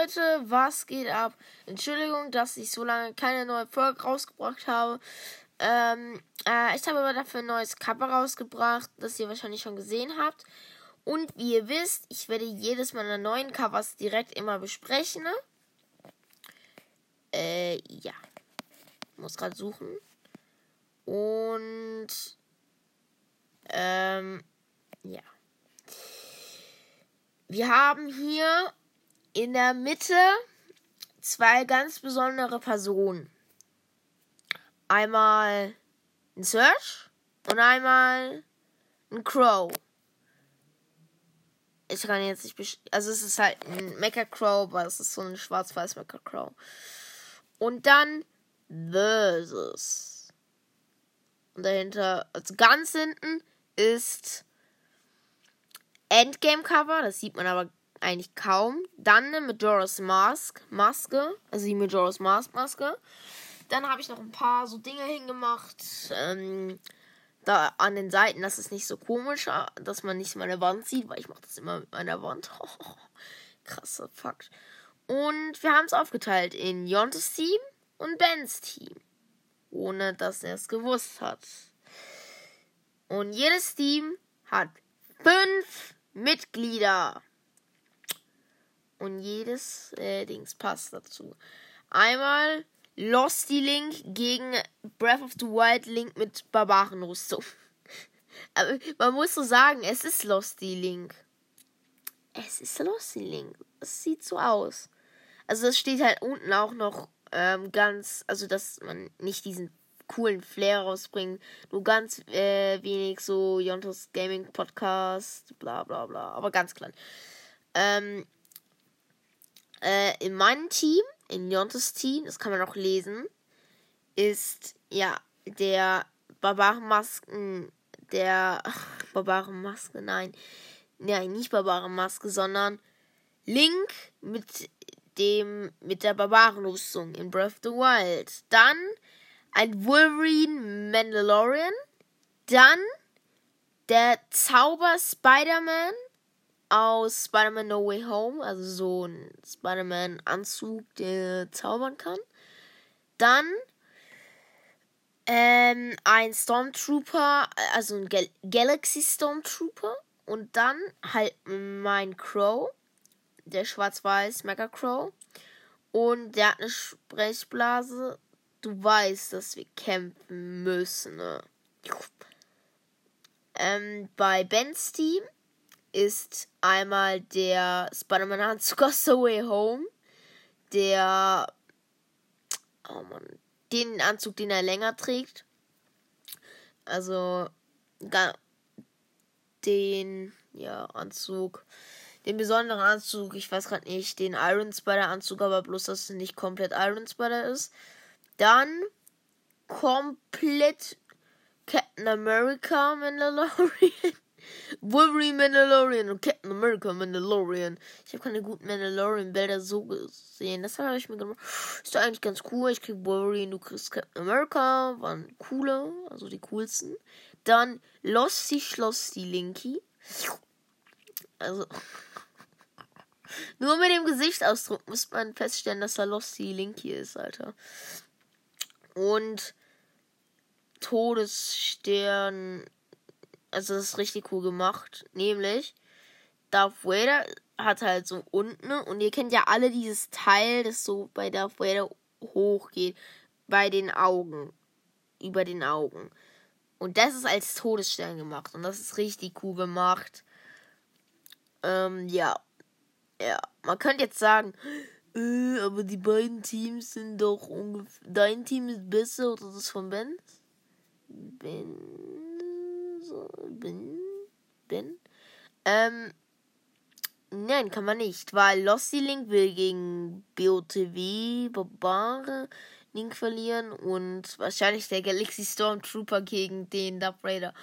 Leute, was geht ab? Entschuldigung, dass ich so lange keine neue Folge rausgebracht habe. Ähm, äh, ich habe aber dafür ein neues Cover rausgebracht, das ihr wahrscheinlich schon gesehen habt. Und wie ihr wisst, ich werde jedes meiner neuen Covers direkt immer besprechen. Ne? Äh, ja. Muss gerade suchen. Und, ähm, ja. Wir haben hier in der Mitte zwei ganz besondere Personen. Einmal ein Search und einmal ein Crow. Ich kann jetzt nicht. Also, es ist halt ein Mecha Crow, aber es ist so ein schwarz-weiß Mecha Crow. Und dann Versus. Und dahinter, also ganz hinten, ist Endgame Cover. Das sieht man aber eigentlich kaum. Dann eine Majora's Mask, Maske, also die Majora's Mask Maske. Dann habe ich noch ein paar so Dinge hingemacht. Ähm, da an den Seiten, das ist nicht so komisch, dass man nicht meine Wand sieht, weil ich mache das immer mit meiner Wand. Krasser Fakt. Und wir haben es aufgeteilt in Jontes Team und Bens Team. Ohne dass er es gewusst hat. Und jedes Team hat fünf Mitglieder. Und jedes äh, Dings passt dazu. Einmal Losty Link gegen Breath of the Wild Link mit Barbarenrüstung. Aber man muss so sagen, es ist Losty Link. Es ist Losty Link. Es sieht so aus. Also es steht halt unten auch noch ähm, ganz, also dass man nicht diesen coolen Flair rausbringt, nur ganz äh, wenig so Jontos Gaming Podcast, bla bla bla, aber ganz klein. Ähm, äh, in meinem Team, in Jontes Team, das kann man auch lesen, ist ja der Barbarenmasken, der Barbarenmaske, nein, nein, nicht Barbarenmaske, sondern Link mit dem mit der Barbarenrüstung in Breath of the Wild. Dann ein Wolverine Mandalorian. Dann der Zauber Spider-Man aus Spider-Man No Way Home, also so ein Spider-Man-Anzug, der zaubern kann. Dann ähm, ein Stormtrooper, also ein Gal Galaxy Stormtrooper. Und dann halt mein Crow, der schwarz-weiß Mega Crow. Und der hat eine Sprechblase. Du weißt, dass wir kämpfen müssen. Ne? Ähm, bei Bens Team ist einmal der Spider-Man-Anzug aus The Way Home. Der. Oh Mann. Den Anzug, den er länger trägt. Also. Den. Ja, Anzug. Den besonderen Anzug. Ich weiß gerade nicht. Den Iron Spider-Anzug, aber bloß, dass es nicht komplett Iron Spider ist. Dann. Komplett Captain America Mandalorian. Wolverine Mandalorian und Captain America Mandalorian. Ich habe keine guten Mandalorian-Bilder so gesehen. Das habe ich mir gemacht. Ist doch eigentlich ganz cool. Ich krieg Wolverine, du kriegst Captain America. Waren coole, also die coolsten. Dann Losty Schlosty Linky. Also. Nur mit dem Gesichtsausdruck muss man feststellen, dass er Losty Linky ist, Alter. Und Todesstern also das ist richtig cool gemacht. Nämlich, Darth Vader hat halt so unten, und ihr kennt ja alle dieses Teil, das so bei Darth Vader hochgeht, bei den Augen. Über den Augen. Und das ist als Todesstern gemacht. Und das ist richtig cool gemacht. Ähm, ja. Ja. Man könnte jetzt sagen, äh, aber die beiden Teams sind doch ungefähr. Dein Team ist besser oder das von Ben? Ben so bin. bin. Ähm, nein, kann man nicht, weil Lossy Link will gegen BOTW, Barbare Link verlieren und wahrscheinlich der Galaxy Stormtrooper gegen den Darth Raider.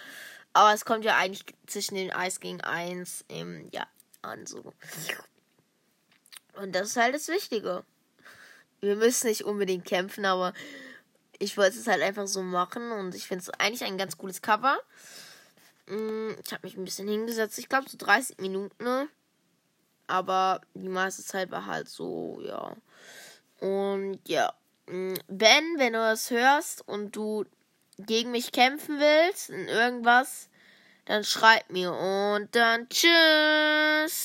Aber es kommt ja eigentlich zwischen den 1 gegen 1 ähm, ja, an so. Und das ist halt das Wichtige. Wir müssen nicht unbedingt kämpfen, aber ich wollte es halt einfach so machen und ich finde es eigentlich ein ganz cooles Cover. Mm, ich habe mich ein bisschen hingesetzt. Ich glaube, so 30 Minuten. Ne? aber die meiste Zeit war halt so, ja. Und ja, mm, Ben, wenn du das hörst und du gegen mich kämpfen willst in irgendwas, dann schreib mir und dann tschüss.